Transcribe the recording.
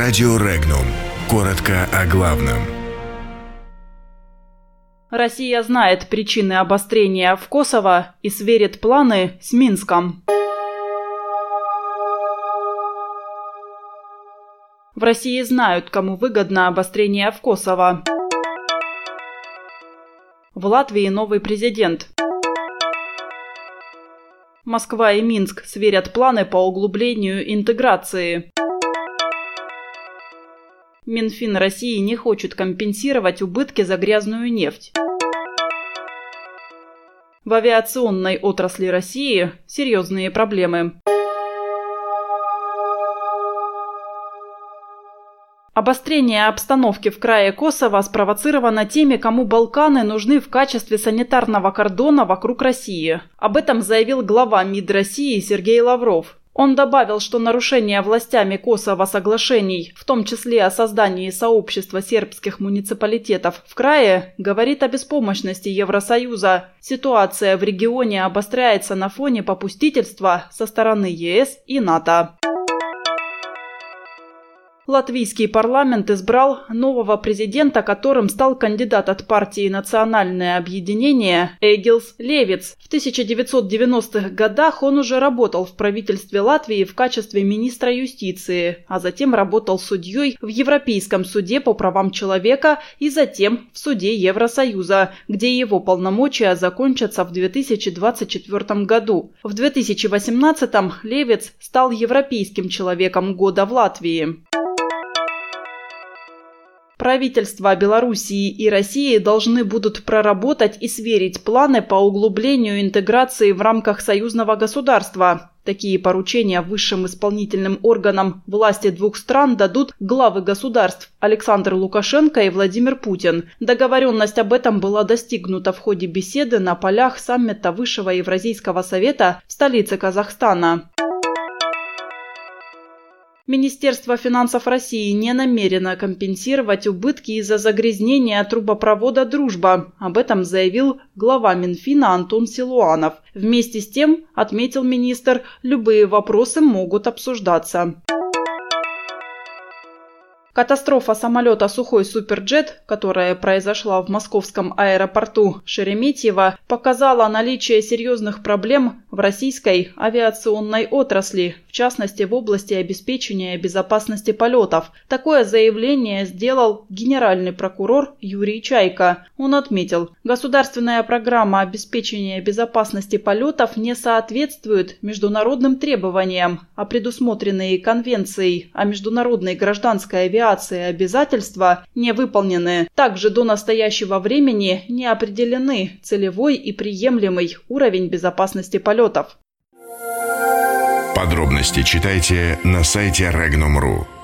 Радио Регнум. Коротко о главном. Россия знает причины обострения в Косово и сверит планы с Минском. В России знают, кому выгодно обострение в Косово. В Латвии новый президент. Москва и Минск сверят планы по углублению интеграции. Минфин России не хочет компенсировать убытки за грязную нефть. В авиационной отрасли России серьезные проблемы. Обострение обстановки в крае Косово спровоцировано теми, кому Балканы нужны в качестве санитарного кордона вокруг России. Об этом заявил глава МИД России Сергей Лавров. Он добавил, что нарушение властями Косово соглашений, в том числе о создании сообщества сербских муниципалитетов в крае, говорит о беспомощности Евросоюза. Ситуация в регионе обостряется на фоне попустительства со стороны ЕС и НАТО. Латвийский парламент избрал нового президента, которым стал кандидат от партии «Национальное объединение» Эгилс Левиц. В 1990-х годах он уже работал в правительстве Латвии в качестве министра юстиции, а затем работал судьей в Европейском суде по правам человека и затем в суде Евросоюза, где его полномочия закончатся в 2024 году. В 2018-м Левиц стал Европейским человеком года в Латвии. Правительства Белоруссии и России должны будут проработать и сверить планы по углублению интеграции в рамках союзного государства. Такие поручения высшим исполнительным органам власти двух стран дадут главы государств Александр Лукашенко и Владимир Путин. Договоренность об этом была достигнута в ходе беседы на полях саммита Высшего Евразийского совета в столице Казахстана. Министерство финансов России не намерено компенсировать убытки из-за загрязнения трубопровода «Дружба». Об этом заявил глава Минфина Антон Силуанов. Вместе с тем, отметил министр, любые вопросы могут обсуждаться. Катастрофа самолета «Сухой Суперджет», которая произошла в московском аэропорту Шереметьево, показала наличие серьезных проблем в российской авиационной отрасли, в частности в области обеспечения безопасности полетов. Такое заявление сделал генеральный прокурор Юрий Чайка. Он отметил, государственная программа обеспечения безопасности полетов не соответствует международным требованиям, а предусмотренные Конвенцией о международной гражданской авиации обязательства не выполнены. Также до настоящего времени не определены целевой и приемлемый уровень безопасности полетов полетов. Подробности читайте на сайте Regnum.ru.